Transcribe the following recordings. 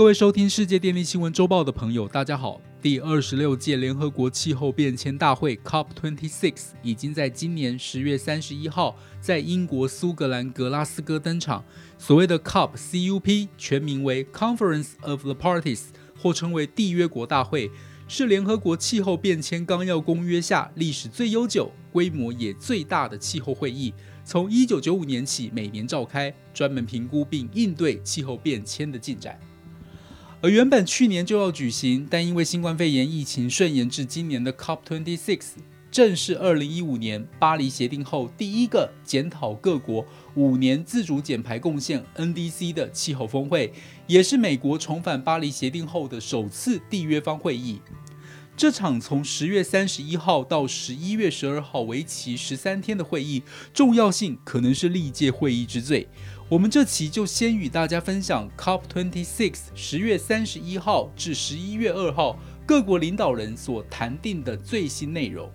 各位收听世界电力新闻周报的朋友，大家好。第二十六届联合国气候变迁大会 （COP26） 已经在今年十月三十一号在英国苏格兰格拉斯哥登场。所谓的 COP（CUP） 全名为 Conference of the Parties，或称为缔约国大会，是联合国气候变迁纲要公约下历史最悠久、规模也最大的气候会议。从一九九五年起，每年召开，专门评估并应对气候变迁的进展。而原本去年就要举行，但因为新冠肺炎疫情顺延至今年的 COP26，正是二零一五年巴黎协定后第一个检讨各国五年自主减排贡献 NDC 的气候峰会，也是美国重返巴黎协定后的首次缔约方会议。这场从十月三十一号到十一月十二号为期十三天的会议，重要性可能是历届会议之最。我们这期就先与大家分享 COP26 十月三十一号至十一月二号各国领导人所谈定的最新内容。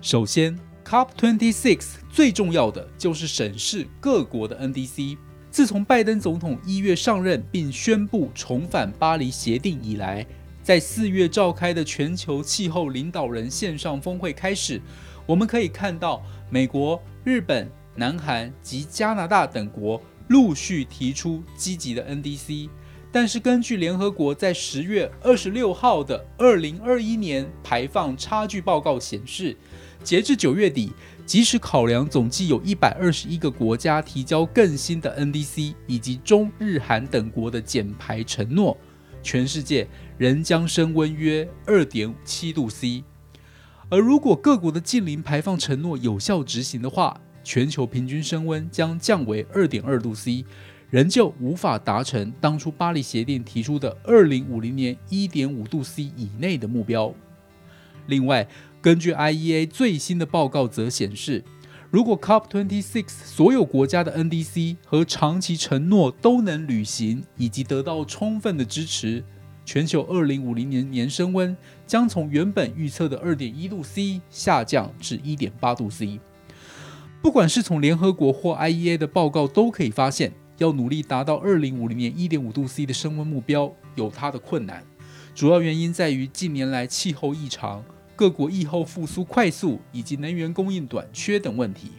首先，COP26 最重要的就是审视各国的 NDC。自从拜登总统一月上任并宣布重返巴黎协定以来，在四月召开的全球气候领导人线上峰会开始，我们可以看到美国、日本。南韩及加拿大等国陆续提出积极的 NDC，但是根据联合国在十月二十六号的二零二一年排放差距报告显示，截至九月底，即使考量总计有一百二十一个国家提交更新的 NDC，以及中日韩等国的减排承诺，全世界仍将升温约二点七度 C。而如果各国的近零排放承诺有效执行的话，全球平均升温将降为二点二度 C，仍旧无法达成当初巴黎协定提出的二零五零年一点五度 C 以内的目标。另外，根据 IEA 最新的报告则显示，如果 COP26 所有国家的 NDC 和长期承诺都能履行，以及得到充分的支持，全球二零五零年年升温将从原本预测的二点一度 C 下降至一点八度 C。不管是从联合国或 IEA 的报告，都可以发现，要努力达到二零五零年一点五度 C 的升温目标，有它的困难。主要原因在于近年来气候异常、各国疫后复苏快速以及能源供应短缺等问题。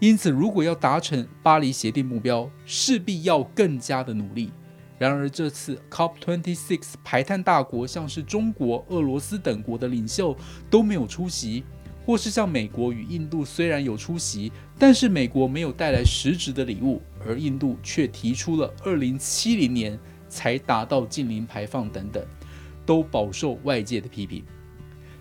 因此，如果要达成巴黎协定目标，势必要更加的努力。然而，这次 COP26 排碳大国像是中国、俄罗斯等国的领袖都没有出席。或是像美国与印度虽然有出席，但是美国没有带来实质的礼物，而印度却提出了二零七零年才达到近零排放等等，都饱受外界的批评。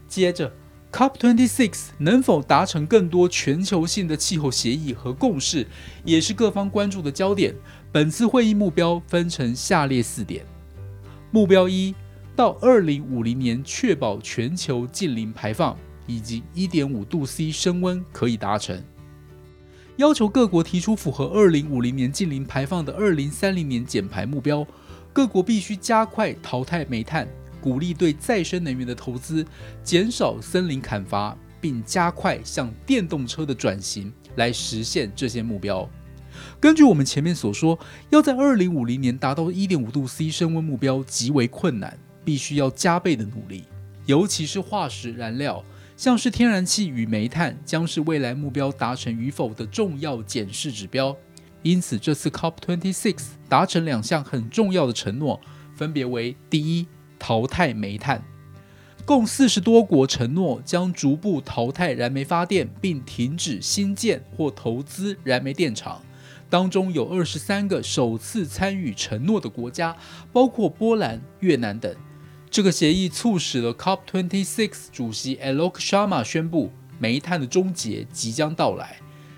接着，COP26 能否达成更多全球性的气候协议和共识，也是各方关注的焦点。本次会议目标分成下列四点：目标一，到二零五零年确保全球近零排放。以及一点五度 C 升温可以达成，要求各国提出符合二零五零年近零排放的二零三零年减排目标。各国必须加快淘汰煤炭，鼓励对再生能源的投资，减少森林砍伐，并加快向电动车的转型，来实现这些目标。根据我们前面所说，要在二零五零年达到一点五度 C 升温目标极为困难，必须要加倍的努力，尤其是化石燃料。像是天然气与煤炭将是未来目标达成与否的重要检视指标，因此这次 COP26 达成两项很重要的承诺，分别为：第一，淘汰煤炭，共四十多国承诺将逐步淘汰燃煤发电，并停止新建或投资燃煤电厂，当中有二十三个首次参与承诺的国家，包括波兰、越南等。这个协议促使了 COP26 主席 Alok Sharma 宣布，煤炭的终结即将到来。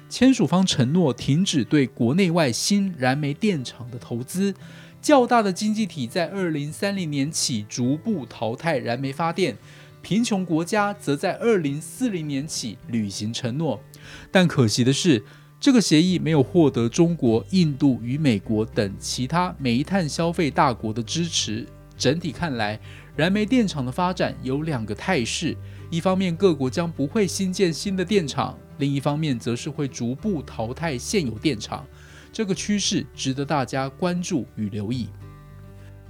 签署方承诺停止对国内外新燃煤电厂的投资，较大的经济体在2030年起逐步淘汰燃煤发电，贫穷国家则在2040年起履行承诺。但可惜的是，这个协议没有获得中国、印度与美国等其他煤炭消费大国的支持。整体看来，燃煤电厂的发展有两个态势：一方面，各国将不会新建新的电厂；另一方面，则是会逐步淘汰现有电厂。这个趋势值得大家关注与留意。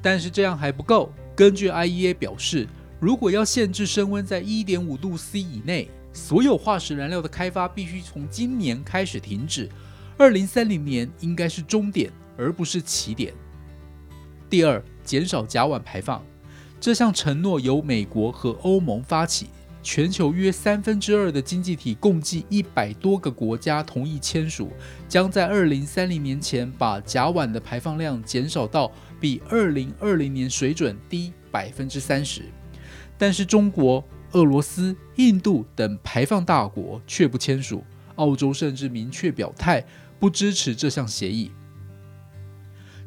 但是这样还不够，根据 IEA 表示，如果要限制升温在1.5度 C 以内，所有化石燃料的开发必须从今年开始停止。2030年应该是终点，而不是起点。第二，减少甲烷排放。这项承诺由美国和欧盟发起，全球约三分之二的经济体共计一百多个国家同意签署，将在二零三零年前把甲烷的排放量减少到比二零二零年水准低百分之三十。但是中国、俄罗斯、印度等排放大国却不签署，澳洲甚至明确表态不支持这项协议。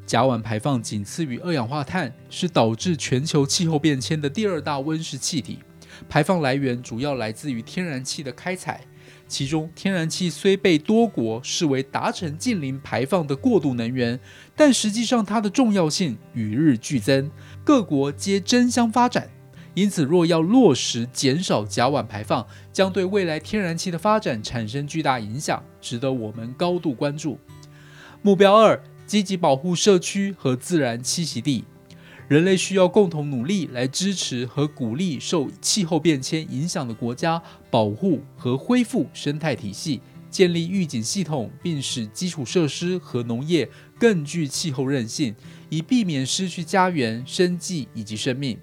甲烷排放仅次于二氧化碳，是导致全球气候变迁的第二大温室气体。排放来源主要来自于天然气的开采，其中天然气虽被多国视为达成近零排放的过渡能源，但实际上它的重要性与日俱增，各国皆争相发展。因此，若要落实减少甲烷排放，将对未来天然气的发展产生巨大影响，值得我们高度关注。目标二。积极保护社区和自然栖息地，人类需要共同努力来支持和鼓励受气候变迁影响的国家保护和恢复生态体系，建立预警系统，并使基础设施和农业更具气候韧性，以避免失去家园、生计以及生命。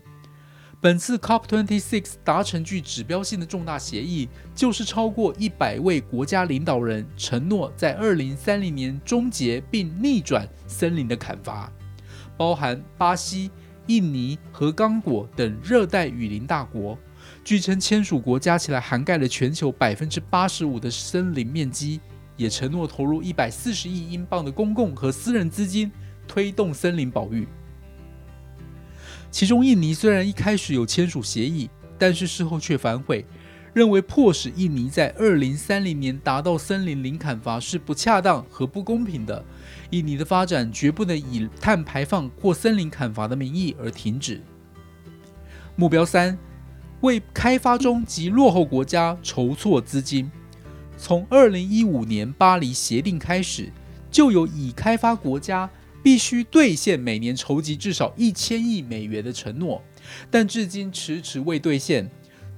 本次 COP26 达成具指标性的重大协议，就是超过一百位国家领导人承诺在二零三零年终结并逆转森林的砍伐，包含巴西、印尼和刚果等热带雨林大国。据称，签署国加起来涵盖了全球百分之八十五的森林面积，也承诺投入一百四十亿英镑的公共和私人资金，推动森林保育。其中，印尼虽然一开始有签署协议，但是事后却反悔，认为迫使印尼在二零三零年达到森林零砍伐是不恰当和不公平的。印尼的发展绝不能以碳排放或森林砍伐的名义而停止。目标三，为开发中及落后国家筹措资金。从二零一五年巴黎协定开始，就有已开发国家。必须兑现每年筹集至少一千亿美元的承诺，但至今迟迟未兑现。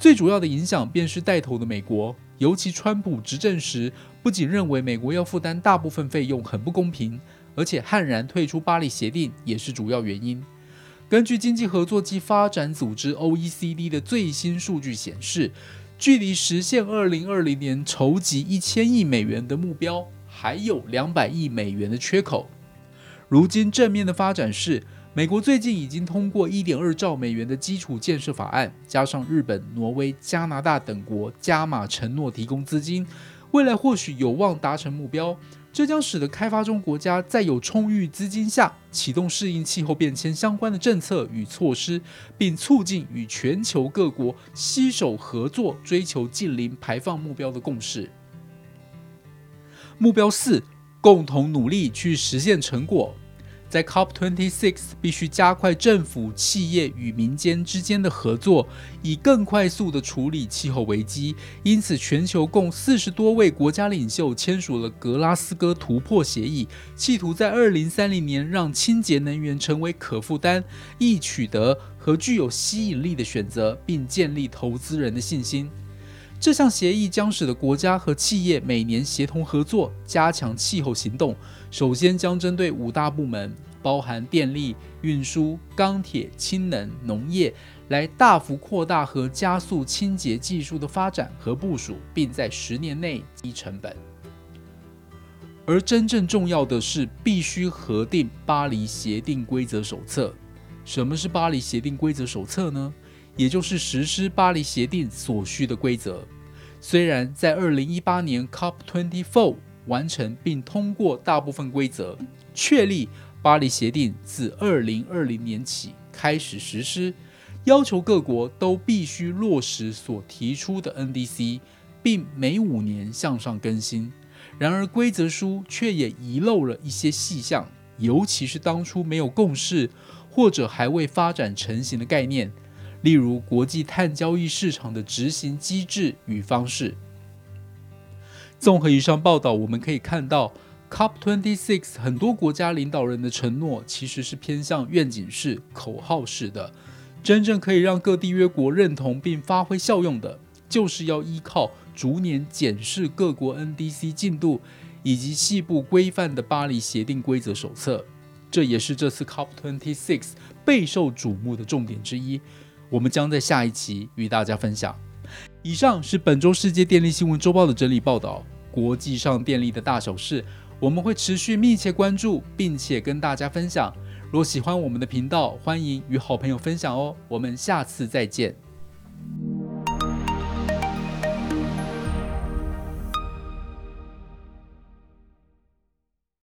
最主要的影响便是带头的美国，尤其川普执政时，不仅认为美国要负担大部分费用很不公平，而且悍然退出巴黎协定也是主要原因。根据经济合作及发展组织 （OECD） 的最新数据显示，距离实现二零二零年筹集一千亿美元的目标，还有两百亿美元的缺口。如今正面的发展是，美国最近已经通过一点二兆美元的基础建设法案，加上日本、挪威、加拿大等国加码承诺提供资金，未来或许有望达成目标。这将使得开发中国家在有充裕资金下，启动适应气候变迁相关的政策与措施，并促进与全球各国携手合作，追求近零排放目标的共识。目标四，共同努力去实现成果。在 COP26 必须加快政府、企业与民间之间的合作，以更快速地处理气候危机。因此，全球共四十多位国家领袖签署了格拉斯哥突破协议，企图在2030年让清洁能源成为可负担、易取得和具有吸引力的选择，并建立投资人的信心。这项协议将使得国家和企业每年协同合作，加强气候行动。首先将针对五大部门，包含电力、运输、钢铁、氢能、农业，来大幅扩大和加速清洁技术的发展和部署，并在十年内低成本。而真正重要的是，必须核定巴黎协定规则手册。什么是巴黎协定规则手册呢？也就是实施巴黎协定所需的规则。虽然在2018年 COP24 完成并通过大部分规则，确立巴黎协定自2020年起开始实施，要求各国都必须落实所提出的 NDC，并每五年向上更新。然而，规则书却也遗漏了一些细项，尤其是当初没有共识或者还未发展成型的概念。例如，国际碳交易市场的执行机制与方式。综合以上报道，我们可以看到 COP26 很多国家领导人的承诺其实是偏向愿景式、口号式的，真正可以让各缔约国认同并发挥效用的，就是要依靠逐年检视各国 NDC 进度以及细部规范的巴黎协定规则手册。这也是这次 COP26 备受瞩目的重点之一。我们将在下一期与大家分享。以上是本周世界电力新闻周报的整理报道，国际上电力的大小事，我们会持续密切关注，并且跟大家分享。若喜欢我们的频道，欢迎与好朋友分享哦。我们下次再见。